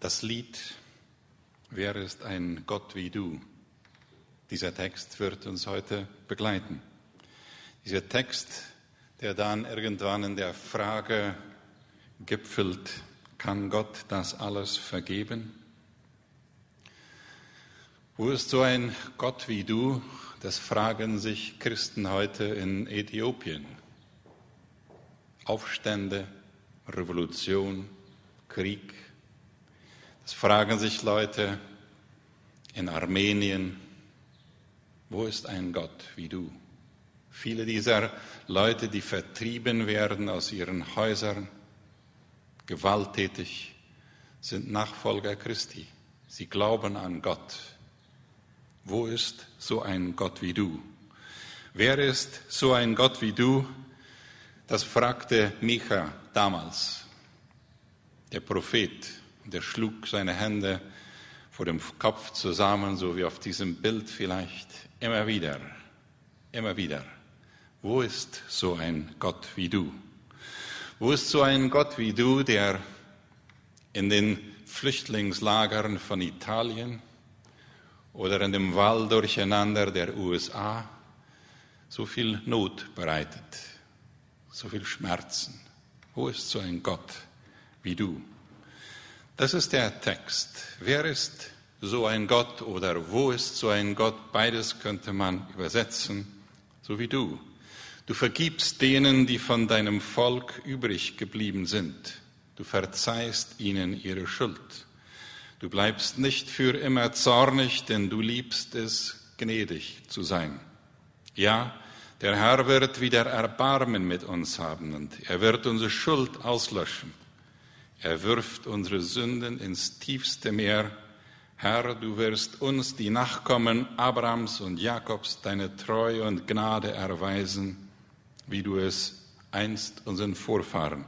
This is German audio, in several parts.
Das Lied Wer ist ein Gott wie du? Dieser Text wird uns heute begleiten. Dieser Text, der dann irgendwann in der Frage gipfelt, kann Gott das alles vergeben? Wo ist so ein Gott wie du? Das fragen sich Christen heute in Äthiopien. Aufstände, Revolution, Krieg, es fragen sich Leute in Armenien, wo ist ein Gott wie du? Viele dieser Leute, die vertrieben werden aus ihren Häusern, gewalttätig, sind Nachfolger Christi. Sie glauben an Gott. Wo ist so ein Gott wie du? Wer ist so ein Gott wie du? Das fragte Micha damals, der Prophet der schlug seine Hände vor dem Kopf zusammen, so wie auf diesem Bild vielleicht. Immer wieder, immer wieder. Wo ist so ein Gott wie du? Wo ist so ein Gott wie du, der in den Flüchtlingslagern von Italien oder in dem Wald durcheinander der USA so viel Not bereitet, so viel Schmerzen? Wo ist so ein Gott wie du? Das ist der Text. Wer ist so ein Gott oder wo ist so ein Gott? Beides könnte man übersetzen, so wie du. Du vergibst denen, die von deinem Volk übrig geblieben sind. Du verzeihst ihnen ihre Schuld. Du bleibst nicht für immer zornig, denn du liebst es, gnädig zu sein. Ja, der Herr wird wieder Erbarmen mit uns haben und er wird unsere Schuld auslöschen. Er wirft unsere Sünden ins tiefste Meer. Herr, du wirst uns, die Nachkommen Abrahams und Jakobs, deine Treue und Gnade erweisen, wie du es einst unseren Vorfahren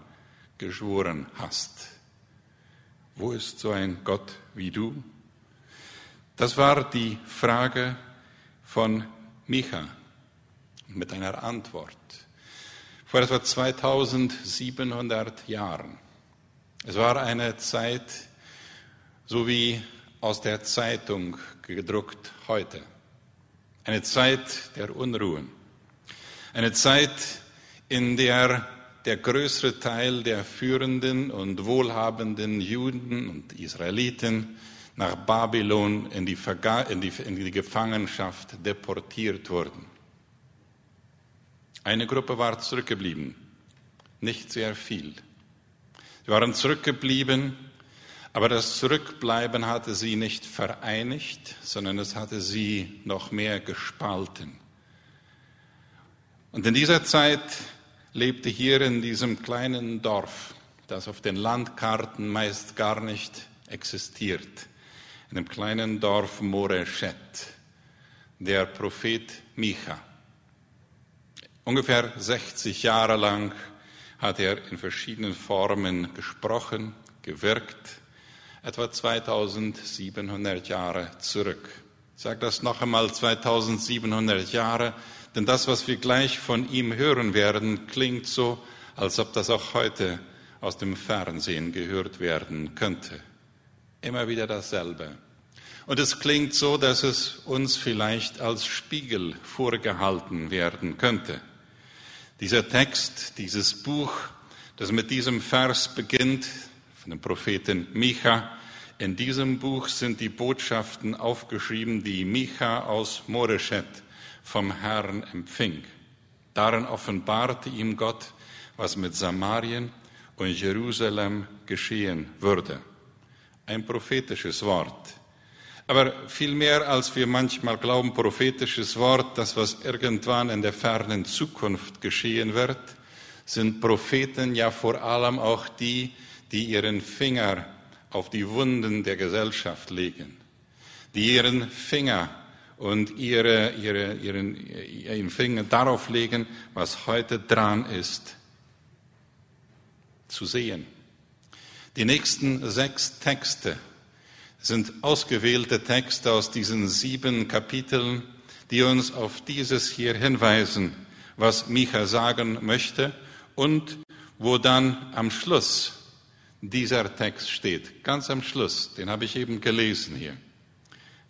geschworen hast. Wo ist so ein Gott wie du? Das war die Frage von Micha mit einer Antwort. Vor etwa 2700 Jahren es war eine Zeit, so wie aus der Zeitung gedruckt heute. Eine Zeit der Unruhen. Eine Zeit, in der der größere Teil der führenden und wohlhabenden Juden und Israeliten nach Babylon in die, in die, in die Gefangenschaft deportiert wurden. Eine Gruppe war zurückgeblieben, nicht sehr viel. Sie waren zurückgeblieben, aber das Zurückbleiben hatte sie nicht vereinigt, sondern es hatte sie noch mehr gespalten. Und in dieser Zeit lebte hier in diesem kleinen Dorf, das auf den Landkarten meist gar nicht existiert, in dem kleinen Dorf Moreshet, der Prophet Micha. Ungefähr 60 Jahre lang hat er in verschiedenen Formen gesprochen, gewirkt, etwa 2700 Jahre zurück. Ich sage das noch einmal, 2700 Jahre, denn das, was wir gleich von ihm hören werden, klingt so, als ob das auch heute aus dem Fernsehen gehört werden könnte. Immer wieder dasselbe. Und es klingt so, dass es uns vielleicht als Spiegel vorgehalten werden könnte. Dieser Text, dieses Buch, das mit diesem Vers beginnt, von dem Propheten Micha, in diesem Buch sind die Botschaften aufgeschrieben, die Micha aus Moreshet vom Herrn empfing. Darin offenbarte ihm Gott, was mit Samarien und Jerusalem geschehen würde. Ein prophetisches Wort. Aber viel mehr als wir manchmal glauben, prophetisches Wort, das was irgendwann in der fernen Zukunft geschehen wird, sind Propheten ja vor allem auch die, die ihren Finger auf die Wunden der Gesellschaft legen, die ihren Finger und ihre, ihre, ihren, ihren Finger darauf legen, was heute dran ist, zu sehen. Die nächsten sechs Texte sind ausgewählte Texte aus diesen sieben Kapiteln, die uns auf dieses hier hinweisen, was Micha sagen möchte und wo dann am Schluss dieser Text steht, ganz am Schluss, den habe ich eben gelesen hier.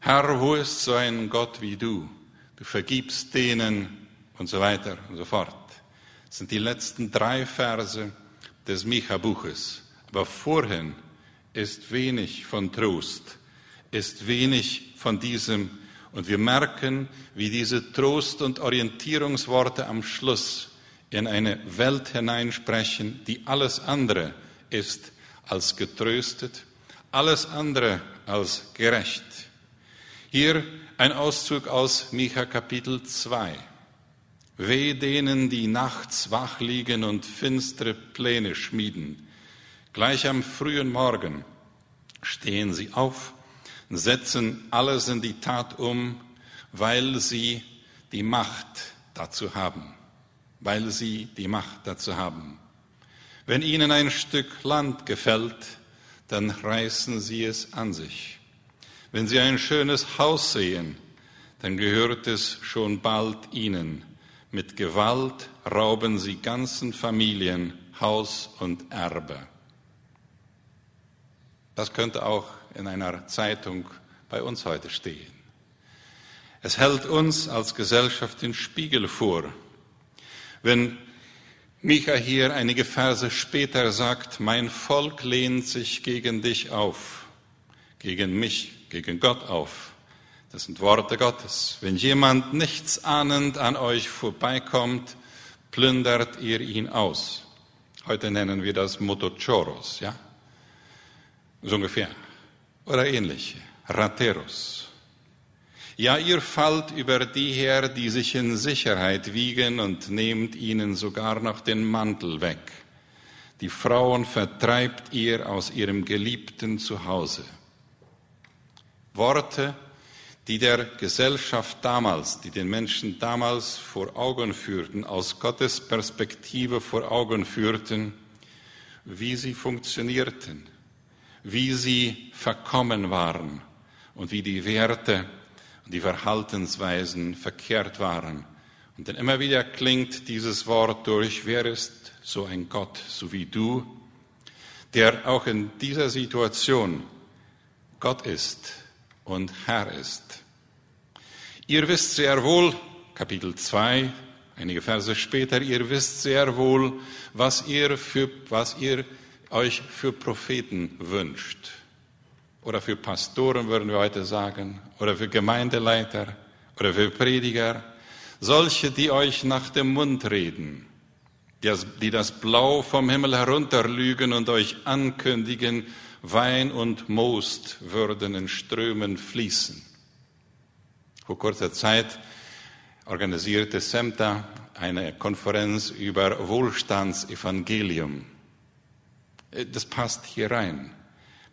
Herr, wo ist so ein Gott wie du? Du vergibst denen und so weiter und so fort. Das sind die letzten drei Verse des Micha-Buches. Aber vorhin ist wenig von Trost, ist wenig von diesem. Und wir merken, wie diese Trost- und Orientierungsworte am Schluss in eine Welt hineinsprechen, die alles andere ist als getröstet, alles andere als gerecht. Hier ein Auszug aus Micha Kapitel 2. Weh denen, die nachts wach liegen und finstere Pläne schmieden. Gleich am frühen Morgen stehen sie auf, setzen alles in die Tat um, weil sie die Macht dazu haben. Weil sie die Macht dazu haben. Wenn ihnen ein Stück Land gefällt, dann reißen sie es an sich. Wenn sie ein schönes Haus sehen, dann gehört es schon bald ihnen. Mit Gewalt rauben sie ganzen Familien Haus und Erbe. Das könnte auch in einer Zeitung bei uns heute stehen. Es hält uns als Gesellschaft den Spiegel vor. Wenn Micha hier einige Verse später sagt, mein Volk lehnt sich gegen dich auf, gegen mich, gegen Gott auf. Das sind Worte Gottes. Wenn jemand nichts ahnend an euch vorbeikommt, plündert ihr ihn aus. Heute nennen wir das Motochoros, ja? So ungefähr. Oder ähnliche. Rateros. Ja, ihr fallt über die her, die sich in Sicherheit wiegen und nehmt ihnen sogar noch den Mantel weg. Die Frauen vertreibt ihr aus ihrem geliebten Zuhause. Worte, die der Gesellschaft damals, die den Menschen damals vor Augen führten, aus Gottes Perspektive vor Augen führten, wie sie funktionierten, wie sie verkommen waren und wie die Werte die Verhaltensweisen verkehrt waren. Und dann immer wieder klingt dieses Wort durch, wer ist so ein Gott, so wie du, der auch in dieser Situation Gott ist und Herr ist. Ihr wisst sehr wohl, Kapitel 2, einige Verse später, ihr wisst sehr wohl, was ihr, für, was ihr euch für Propheten wünscht. Oder für Pastoren würden wir heute sagen, oder für Gemeindeleiter. Oder für Prediger, solche, die euch nach dem Mund reden, die das Blau vom Himmel herunterlügen und euch ankündigen, Wein und Most würden in Strömen fließen. Vor kurzer Zeit organisierte SEMTA eine Konferenz über Wohlstandsevangelium. Das passt hier rein.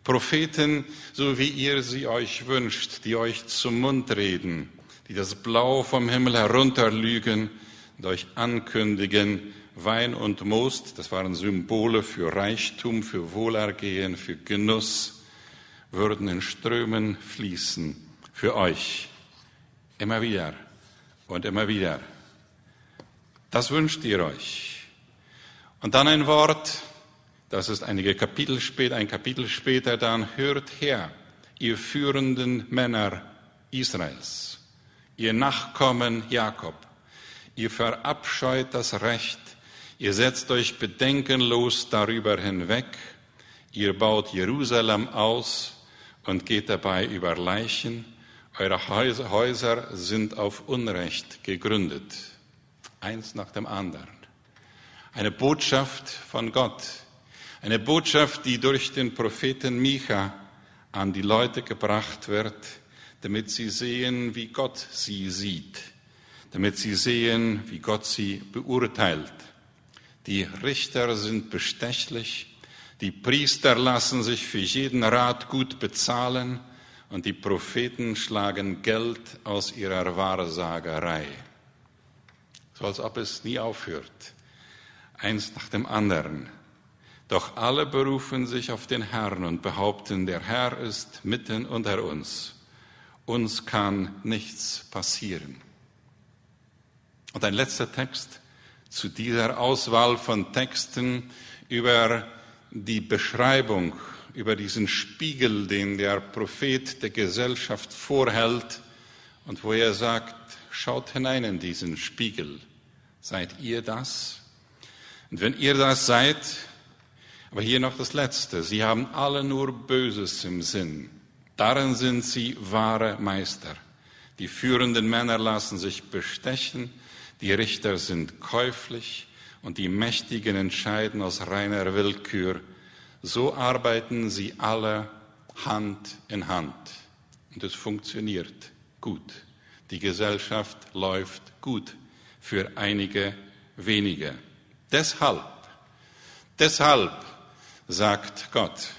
Propheten, so wie ihr sie euch wünscht, die euch zum Mund reden, die das Blau vom Himmel herunterlügen und euch ankündigen, Wein und Most, das waren Symbole für Reichtum, für Wohlergehen, für Genuss, würden in Strömen fließen für euch. Immer wieder und immer wieder. Das wünscht ihr euch. Und dann ein Wort, das ist einige Kapitel später, ein Kapitel später, dann hört her, ihr führenden Männer Israels, ihr Nachkommen Jakob, ihr verabscheut das Recht, ihr setzt euch bedenkenlos darüber hinweg, ihr baut Jerusalem aus und geht dabei über Leichen, eure Häuser sind auf Unrecht gegründet, eins nach dem anderen. Eine Botschaft von Gott, eine Botschaft, die durch den Propheten Micha an die Leute gebracht wird, damit sie sehen, wie Gott sie sieht, damit sie sehen, wie Gott sie beurteilt. Die Richter sind bestechlich, die Priester lassen sich für jeden Rat gut bezahlen und die Propheten schlagen Geld aus ihrer Wahrsagerei. So als ob es nie aufhört. Eins nach dem anderen. Doch alle berufen sich auf den Herrn und behaupten, der Herr ist mitten unter uns. Uns kann nichts passieren. Und ein letzter Text zu dieser Auswahl von Texten über die Beschreibung über diesen Spiegel, den der Prophet der Gesellschaft vorhält und wo er sagt, schaut hinein in diesen Spiegel. Seid ihr das? Und wenn ihr das seid, aber hier noch das Letzte, sie haben alle nur Böses im Sinn. Darin sind sie wahre Meister. Die führenden Männer lassen sich bestechen, die Richter sind käuflich und die Mächtigen entscheiden aus reiner Willkür. So arbeiten sie alle Hand in Hand. Und es funktioniert gut. Die Gesellschaft läuft gut für einige wenige. Deshalb, deshalb sagt Gott,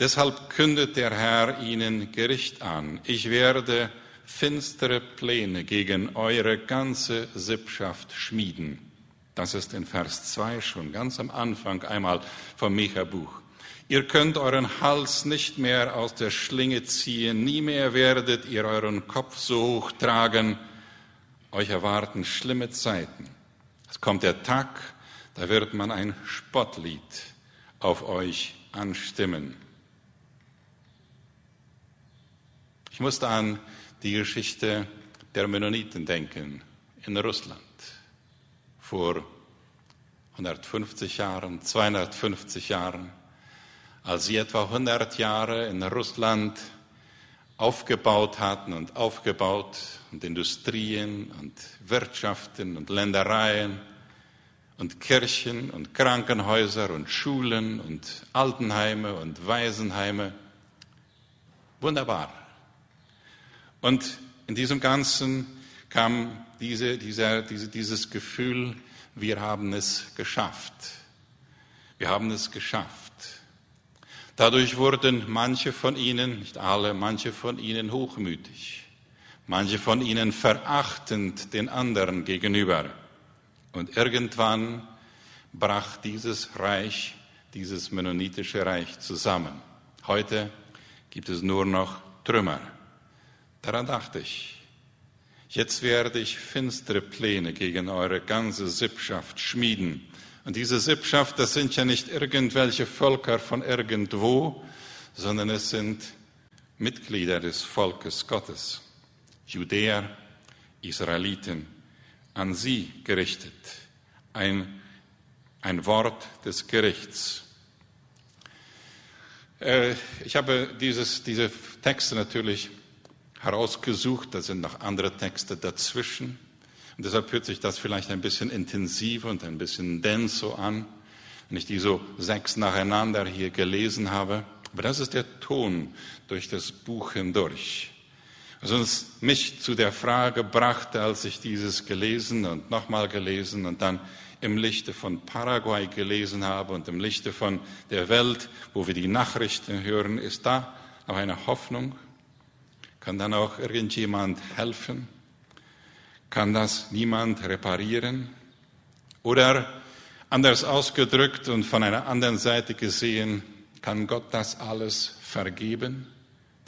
deshalb kündet der Herr ihnen Gericht an. Ich werde finstere Pläne gegen eure ganze Sippschaft schmieden. Das ist in Vers 2 schon ganz am Anfang einmal vom Micha-Buch. Ihr könnt euren Hals nicht mehr aus der Schlinge ziehen, nie mehr werdet ihr euren Kopf so hoch tragen. Euch erwarten schlimme Zeiten. Es kommt der Tag, da wird man ein Spottlied auf euch anstimmen. Ich musste an die Geschichte der Mennoniten denken in Russland vor 150 Jahren, 250 Jahren als sie etwa 100 Jahre in Russland aufgebaut hatten und aufgebaut und Industrien und Wirtschaften und Ländereien und Kirchen und Krankenhäuser und Schulen und Altenheime und Waisenheime. Wunderbar. Und in diesem Ganzen kam diese, dieser, diese, dieses Gefühl, wir haben es geschafft. Wir haben es geschafft. Dadurch wurden manche von ihnen, nicht alle, manche von ihnen hochmütig, manche von ihnen verachtend den anderen gegenüber. Und irgendwann brach dieses Reich, dieses mennonitische Reich zusammen. Heute gibt es nur noch Trümmer. Daran dachte ich. Jetzt werde ich finstere Pläne gegen eure ganze Sippschaft schmieden und diese Sippschaft, das sind ja nicht irgendwelche Völker von irgendwo, sondern es sind Mitglieder des Volkes Gottes, Judäer, Israeliten, an sie gerichtet. Ein, ein Wort des Gerichts. Äh, ich habe dieses, diese Texte natürlich herausgesucht, da sind noch andere Texte dazwischen. Und deshalb hört sich das vielleicht ein bisschen intensiver und ein bisschen denso an, wenn ich die so sechs nacheinander hier gelesen habe. Aber das ist der Ton durch das Buch hindurch. Was uns mich zu der Frage brachte, als ich dieses gelesen und nochmal gelesen und dann im Lichte von Paraguay gelesen habe und im Lichte von der Welt, wo wir die Nachrichten hören, ist da noch eine Hoffnung? Kann dann auch irgendjemand helfen? Kann das niemand reparieren? Oder anders ausgedrückt und von einer anderen Seite gesehen, kann Gott das alles vergeben?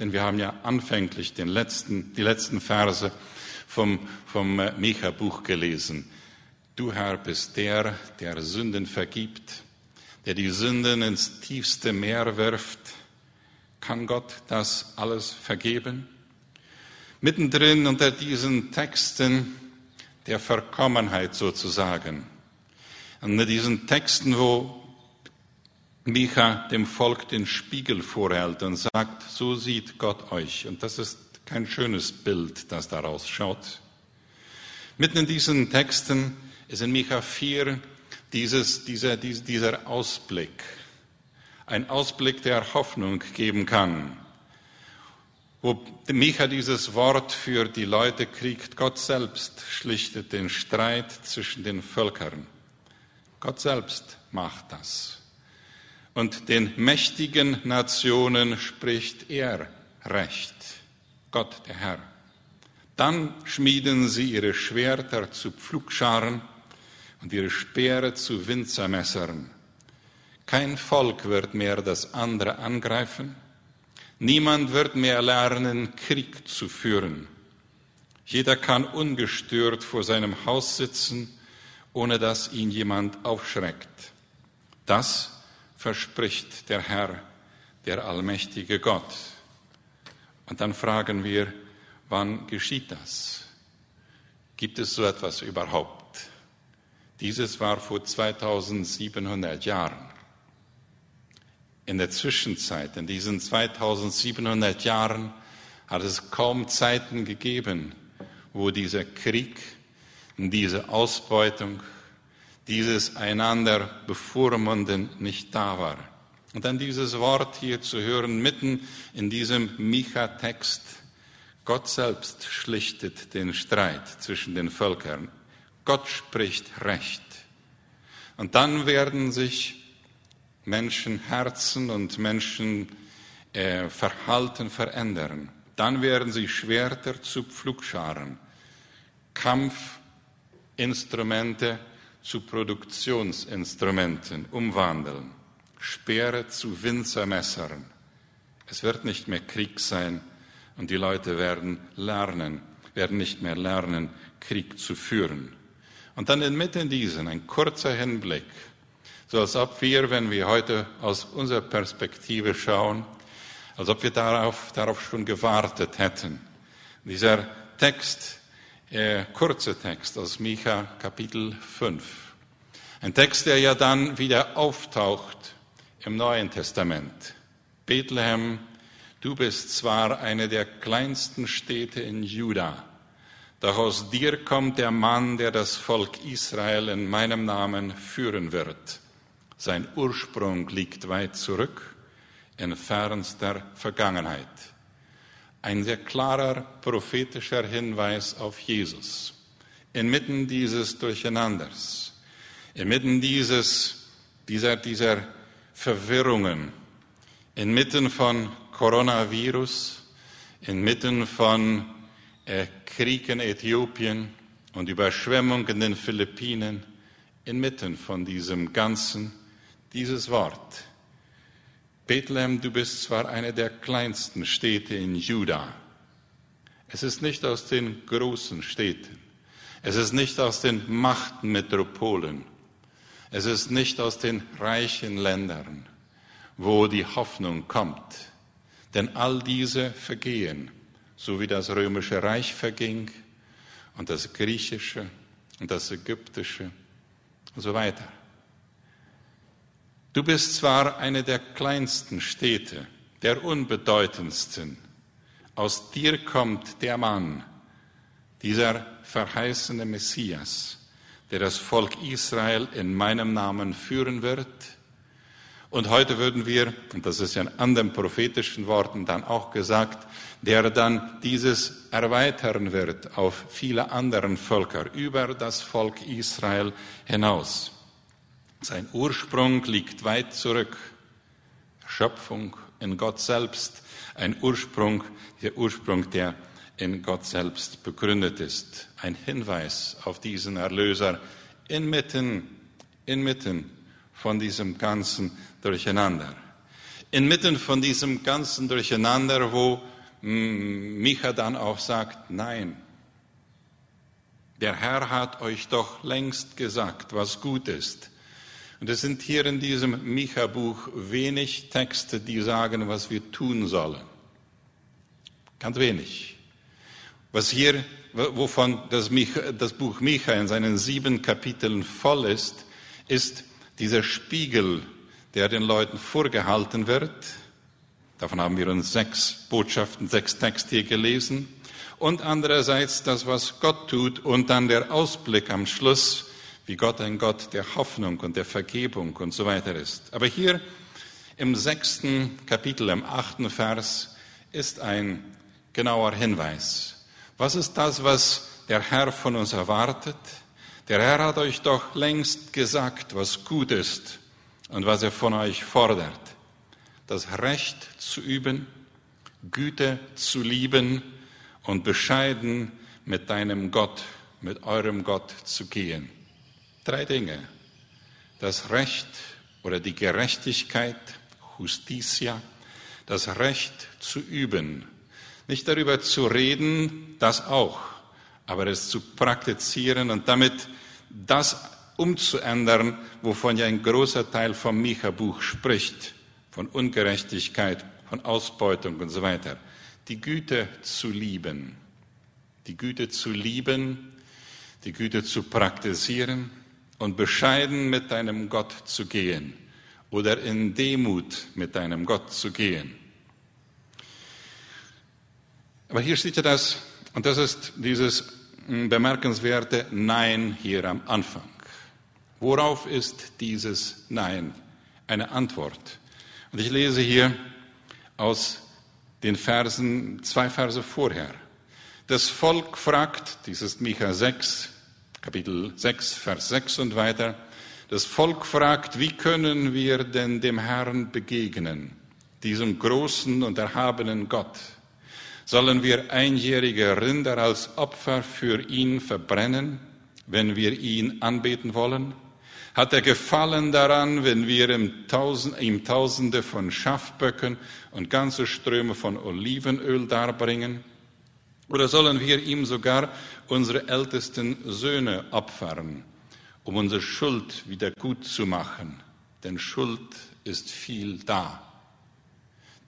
Denn wir haben ja anfänglich den letzten, die letzten Verse vom, vom Micha-Buch gelesen. Du Herr bist der, der Sünden vergibt, der die Sünden ins tiefste Meer wirft. Kann Gott das alles vergeben? mittendrin unter diesen Texten der Verkommenheit sozusagen. Unter diesen Texten, wo Micha dem Volk den Spiegel vorhält und sagt, so sieht Gott euch. Und das ist kein schönes Bild, das daraus schaut. Mitten in diesen Texten ist in Micha 4 dieses, dieser, dieser Ausblick. Ein Ausblick, der Hoffnung geben kann wo Micha dieses Wort für die Leute kriegt, Gott selbst schlichtet den Streit zwischen den Völkern. Gott selbst macht das. Und den mächtigen Nationen spricht er Recht, Gott der Herr. Dann schmieden sie ihre Schwerter zu Pflugscharen und ihre Speere zu Winzermessern. Kein Volk wird mehr das andere angreifen Niemand wird mehr lernen, Krieg zu führen. Jeder kann ungestört vor seinem Haus sitzen, ohne dass ihn jemand aufschreckt. Das verspricht der Herr, der allmächtige Gott. Und dann fragen wir, wann geschieht das? Gibt es so etwas überhaupt? Dieses war vor 2700 Jahren. In der Zwischenzeit, in diesen 2700 Jahren, hat es kaum Zeiten gegeben, wo dieser Krieg, diese Ausbeutung, dieses einander bevormunden nicht da war. Und dann dieses Wort hier zu hören, mitten in diesem Micha-Text, Gott selbst schlichtet den Streit zwischen den Völkern. Gott spricht Recht. Und dann werden sich Menschenherzen und Menschenverhalten äh, verändern. Dann werden sich Schwerter zu Pflugscharen, Kampfinstrumente zu Produktionsinstrumenten umwandeln, Speere zu Winzermessern. Es wird nicht mehr Krieg sein und die Leute werden lernen, werden nicht mehr lernen, Krieg zu führen. Und dann inmitten diesen ein kurzer Hinblick, so als ob wir, wenn wir heute aus unserer Perspektive schauen, als ob wir darauf, darauf schon gewartet hätten. Dieser Text, äh, kurze Text aus Micha Kapitel 5. Ein Text, der ja dann wieder auftaucht im Neuen Testament. Bethlehem, du bist zwar eine der kleinsten Städte in Juda, doch aus dir kommt der Mann, der das Volk Israel in meinem Namen führen wird. Sein Ursprung liegt weit zurück in fernster Vergangenheit. Ein sehr klarer prophetischer Hinweis auf Jesus. Inmitten dieses Durcheinanders, inmitten dieses, dieser, dieser Verwirrungen, inmitten von Coronavirus, inmitten von äh, Krieg in Äthiopien und Überschwemmung in den Philippinen, inmitten von diesem Ganzen, dieses Wort Bethlehem, du bist zwar eine der kleinsten Städte in Juda. Es ist nicht aus den großen Städten. Es ist nicht aus den Machtmetropolen. Es ist nicht aus den reichen Ländern, wo die Hoffnung kommt. Denn all diese vergehen, so wie das römische Reich verging und das griechische und das ägyptische und so weiter. Du bist zwar eine der kleinsten Städte, der unbedeutendsten. Aus dir kommt der Mann, dieser verheißene Messias, der das Volk Israel in meinem Namen führen wird. Und heute würden wir, und das ist ja in anderen prophetischen Worten dann auch gesagt, der dann dieses erweitern wird auf viele anderen Völker, über das Volk Israel hinaus. Sein Ursprung liegt weit zurück. Schöpfung in Gott selbst, ein Ursprung, der Ursprung, der in Gott selbst begründet ist. Ein Hinweis auf diesen Erlöser inmitten, inmitten von diesem ganzen Durcheinander. Inmitten von diesem ganzen Durcheinander, wo hm, Micha dann auch sagt, nein, der Herr hat euch doch längst gesagt, was gut ist. Und es sind hier in diesem Micha-Buch wenig Texte, die sagen, was wir tun sollen. Ganz wenig. Was hier, wovon das, Micha, das Buch Micha in seinen sieben Kapiteln voll ist, ist dieser Spiegel, der den Leuten vorgehalten wird. Davon haben wir uns sechs Botschaften, sechs Texte hier gelesen. Und andererseits das, was Gott tut und dann der Ausblick am Schluss, wie Gott ein Gott der Hoffnung und der Vergebung und so weiter ist. Aber hier im sechsten Kapitel, im achten Vers, ist ein genauer Hinweis. Was ist das, was der Herr von uns erwartet? Der Herr hat euch doch längst gesagt, was gut ist und was er von euch fordert. Das Recht zu üben, Güte zu lieben und bescheiden mit deinem Gott, mit eurem Gott zu gehen. Drei Dinge. Das Recht oder die Gerechtigkeit, Justitia, das Recht zu üben. Nicht darüber zu reden, das auch, aber es zu praktizieren und damit das umzuändern, wovon ja ein großer Teil vom Micha-Buch spricht, von Ungerechtigkeit, von Ausbeutung und so weiter. Die Güte zu lieben, die Güte zu lieben, die Güte zu praktizieren und bescheiden mit deinem Gott zu gehen oder in Demut mit deinem Gott zu gehen. Aber hier steht ja das, und das ist dieses hm, bemerkenswerte Nein hier am Anfang. Worauf ist dieses Nein eine Antwort? Und ich lese hier aus den Versen, zwei Verse vorher. Das Volk fragt, dies ist Micha 6, Kapitel 6, Vers 6 und weiter, das Volk fragt, wie können wir denn dem Herrn begegnen, diesem großen und erhabenen Gott? Sollen wir einjährige Rinder als Opfer für ihn verbrennen, wenn wir ihn anbeten wollen? Hat er Gefallen daran, wenn wir ihm, Tausend, Tausende von Schafböcken und ganze Ströme von Olivenöl darbringen? Oder sollen wir ihm sogar unsere ältesten Söhne opfern, um unsere Schuld wieder gut zu machen? Denn Schuld ist viel da.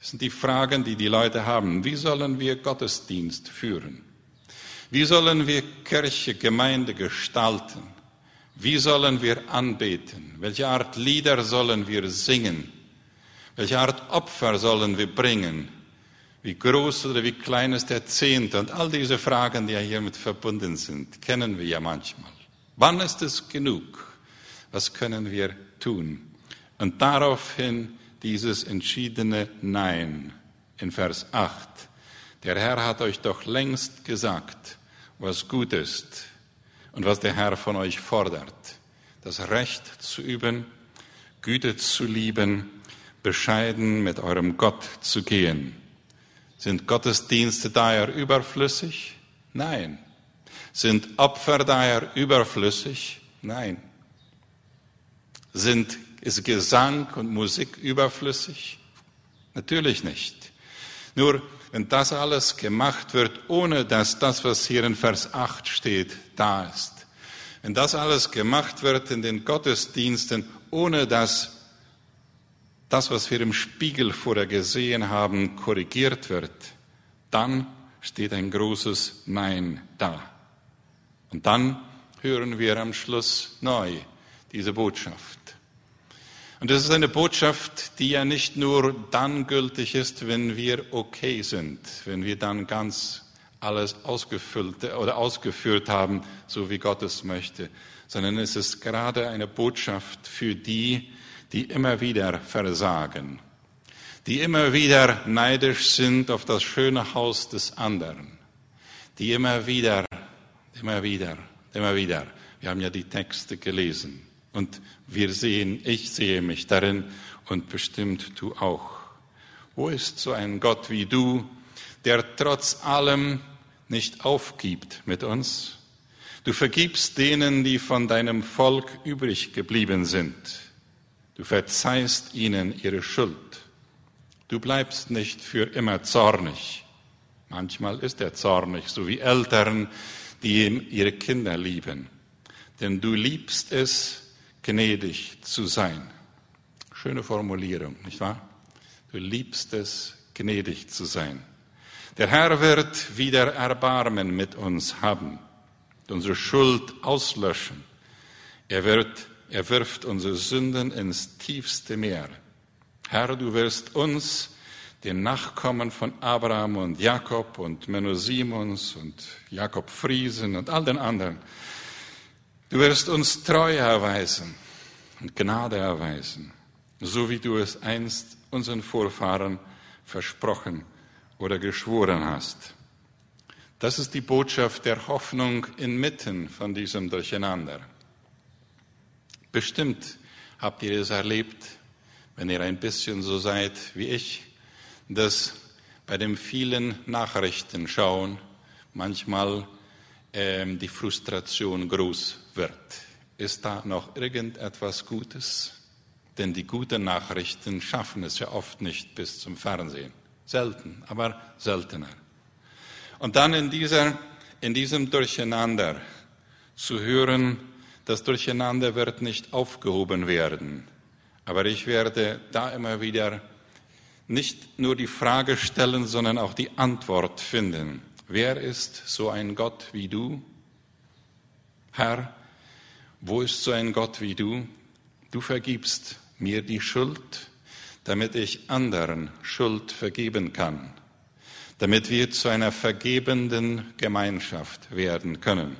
Das sind die Fragen, die die Leute haben. Wie sollen wir Gottesdienst führen? Wie sollen wir Kirche, Gemeinde gestalten? Wie sollen wir anbeten? Welche Art Lieder sollen wir singen? Welche Art Opfer sollen wir bringen? Wie groß oder wie klein ist der Zehnte? Und all diese Fragen, die ja hiermit verbunden sind, kennen wir ja manchmal. Wann ist es genug? Was können wir tun? Und daraufhin dieses entschiedene Nein in Vers 8. Der Herr hat euch doch längst gesagt, was gut ist und was der Herr von euch fordert. Das Recht zu üben, Güte zu lieben, bescheiden mit eurem Gott zu gehen. Sind Gottesdienste daher überflüssig? Nein. Sind Opfer daher überflüssig? Nein. Sind ist Gesang und Musik überflüssig? Natürlich nicht. Nur wenn das alles gemacht wird, ohne dass das, was hier in Vers 8 steht, da ist, wenn das alles gemacht wird in den Gottesdiensten, ohne dass das, was wir im Spiegel vorher gesehen haben, korrigiert wird, dann steht ein großes Nein da. Und dann hören wir am Schluss neu diese Botschaft. Und das ist eine Botschaft, die ja nicht nur dann gültig ist, wenn wir okay sind, wenn wir dann ganz alles ausgefüllt oder ausgeführt haben, so wie Gott es möchte, sondern es ist gerade eine Botschaft für die, die immer wieder versagen, die immer wieder neidisch sind auf das schöne Haus des anderen, die immer wieder, immer wieder, immer wieder, wir haben ja die Texte gelesen, und wir sehen, ich sehe mich darin und bestimmt du auch. Wo ist so ein Gott wie du, der trotz allem nicht aufgibt mit uns? Du vergibst denen, die von deinem Volk übrig geblieben sind. Du verzeihst ihnen ihre Schuld. Du bleibst nicht für immer zornig. Manchmal ist er zornig, so wie Eltern, die ihre Kinder lieben. Denn du liebst es, gnädig zu sein. Schöne Formulierung, nicht wahr? Du liebst es, gnädig zu sein. Der Herr wird wieder Erbarmen mit uns haben, unsere Schuld auslöschen. Er wird, er wirft unsere Sünden ins tiefste Meer. Herr, du wirst uns, den Nachkommen von Abraham und Jakob und Menno Simons und Jakob Friesen und all den anderen, Du wirst uns Treue erweisen und Gnade erweisen, so wie du es einst unseren Vorfahren versprochen oder geschworen hast. Das ist die Botschaft der Hoffnung inmitten von diesem Durcheinander. Bestimmt habt ihr es erlebt, wenn ihr ein bisschen so seid wie ich, dass bei dem vielen Nachrichten schauen manchmal ähm, die Frustration groß wird. Ist da noch irgendetwas Gutes? Denn die guten Nachrichten schaffen es ja oft nicht bis zum Fernsehen. Selten, aber seltener. Und dann in, dieser, in diesem Durcheinander zu hören, das Durcheinander wird nicht aufgehoben werden. Aber ich werde da immer wieder nicht nur die Frage stellen, sondern auch die Antwort finden. Wer ist so ein Gott wie du? Herr, wo ist so ein Gott wie du? Du vergibst mir die Schuld, damit ich anderen Schuld vergeben kann, damit wir zu einer vergebenden Gemeinschaft werden können.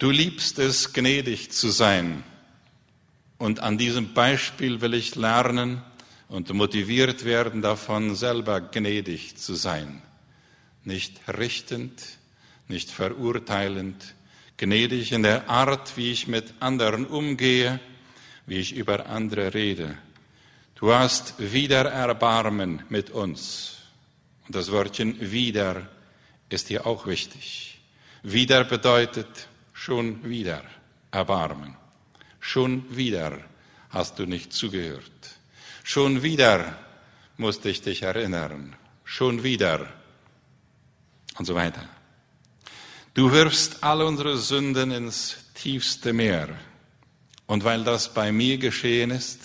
Du liebst es, gnädig zu sein. Und an diesem Beispiel will ich lernen und motiviert werden davon, selber gnädig zu sein. Nicht richtend, nicht verurteilend, gnädig in der Art, wie ich mit anderen umgehe, wie ich über andere rede. Du hast wieder Erbarmen mit uns. Und das Wörtchen wieder ist hier auch wichtig. Wieder bedeutet Schon wieder Erbarmen. Schon wieder hast du nicht zugehört. Schon wieder musste ich dich erinnern. Schon wieder. Und so weiter. Du wirfst all unsere Sünden ins tiefste Meer. Und weil das bei mir geschehen ist,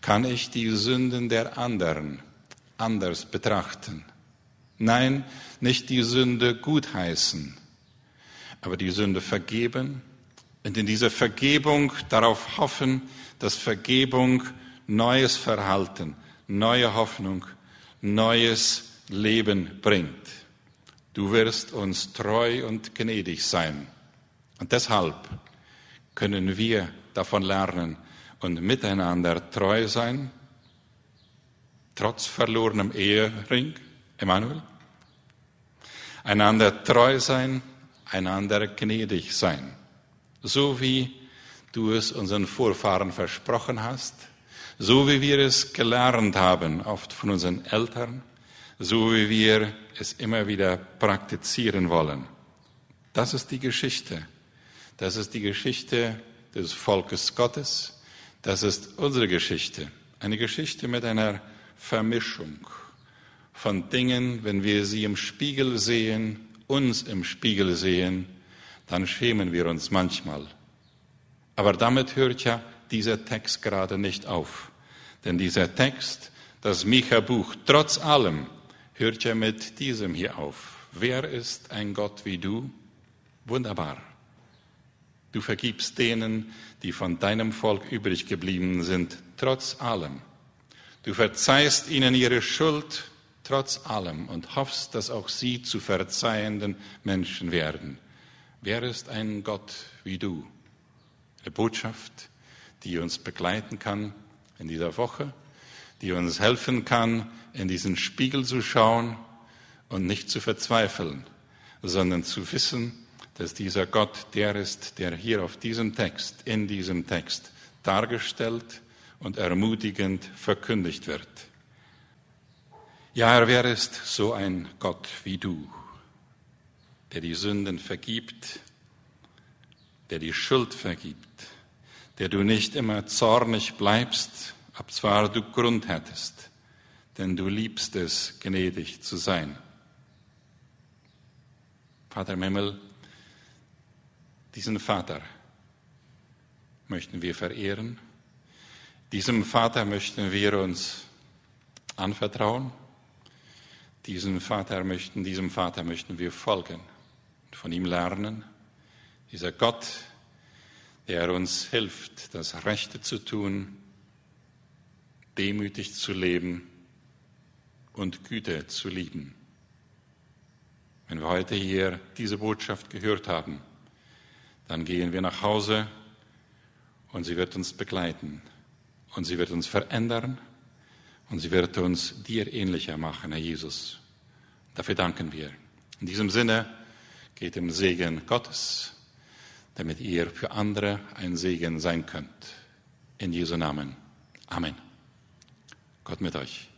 kann ich die Sünden der anderen anders betrachten. Nein, nicht die Sünde gutheißen, aber die Sünde vergeben und in dieser Vergebung darauf hoffen, dass Vergebung neues Verhalten, neue Hoffnung, neues Leben bringt. Du wirst uns treu und gnädig sein. Und deshalb können wir davon lernen und miteinander treu sein, trotz verlorenem Ehering, Emanuel. Einander treu sein, einander gnädig sein, so wie du es unseren Vorfahren versprochen hast, so wie wir es gelernt haben, oft von unseren Eltern, so wie wir es immer wieder praktizieren wollen. Das ist die Geschichte. Das ist die Geschichte des Volkes Gottes. Das ist unsere Geschichte. Eine Geschichte mit einer Vermischung von Dingen, wenn wir sie im Spiegel sehen, uns im Spiegel sehen, dann schämen wir uns manchmal. Aber damit hört ja dieser Text gerade nicht auf. Denn dieser Text, das Micha-Buch, trotz allem, hört ja mit diesem hier auf. Wer ist ein Gott wie du? Wunderbar. Du vergibst denen, die von deinem Volk übrig geblieben sind, trotz allem. Du verzeihst ihnen ihre Schuld trotz allem und hoffst, dass auch sie zu verzeihenden Menschen werden. Wer ist ein Gott wie du? Eine Botschaft, die uns begleiten kann in dieser Woche, die uns helfen kann, in diesen Spiegel zu schauen und nicht zu verzweifeln, sondern zu wissen, dass dieser Gott der ist, der hier auf diesem Text, in diesem Text dargestellt und ermutigend verkündigt wird. Ja, Herr, wer ist so ein Gott wie du, der die Sünden vergibt, der die Schuld vergibt, der du nicht immer zornig bleibst, ob zwar du Grund hättest, denn du liebst es, gnädig zu sein. Vater im diesen Vater möchten wir verehren, diesem Vater möchten wir uns anvertrauen diesem Vater möchten, diesem Vater möchten wir folgen und von ihm lernen. Dieser Gott, der uns hilft, das Rechte zu tun, demütig zu leben und Güte zu lieben. Wenn wir heute hier diese Botschaft gehört haben, dann gehen wir nach Hause und sie wird uns begleiten und sie wird uns verändern und sie wird uns dir ähnlicher machen, Herr Jesus. Dafür danken wir. In diesem Sinne geht im Segen Gottes, damit ihr für andere ein Segen sein könnt. In Jesu Namen. Amen. Gott mit euch.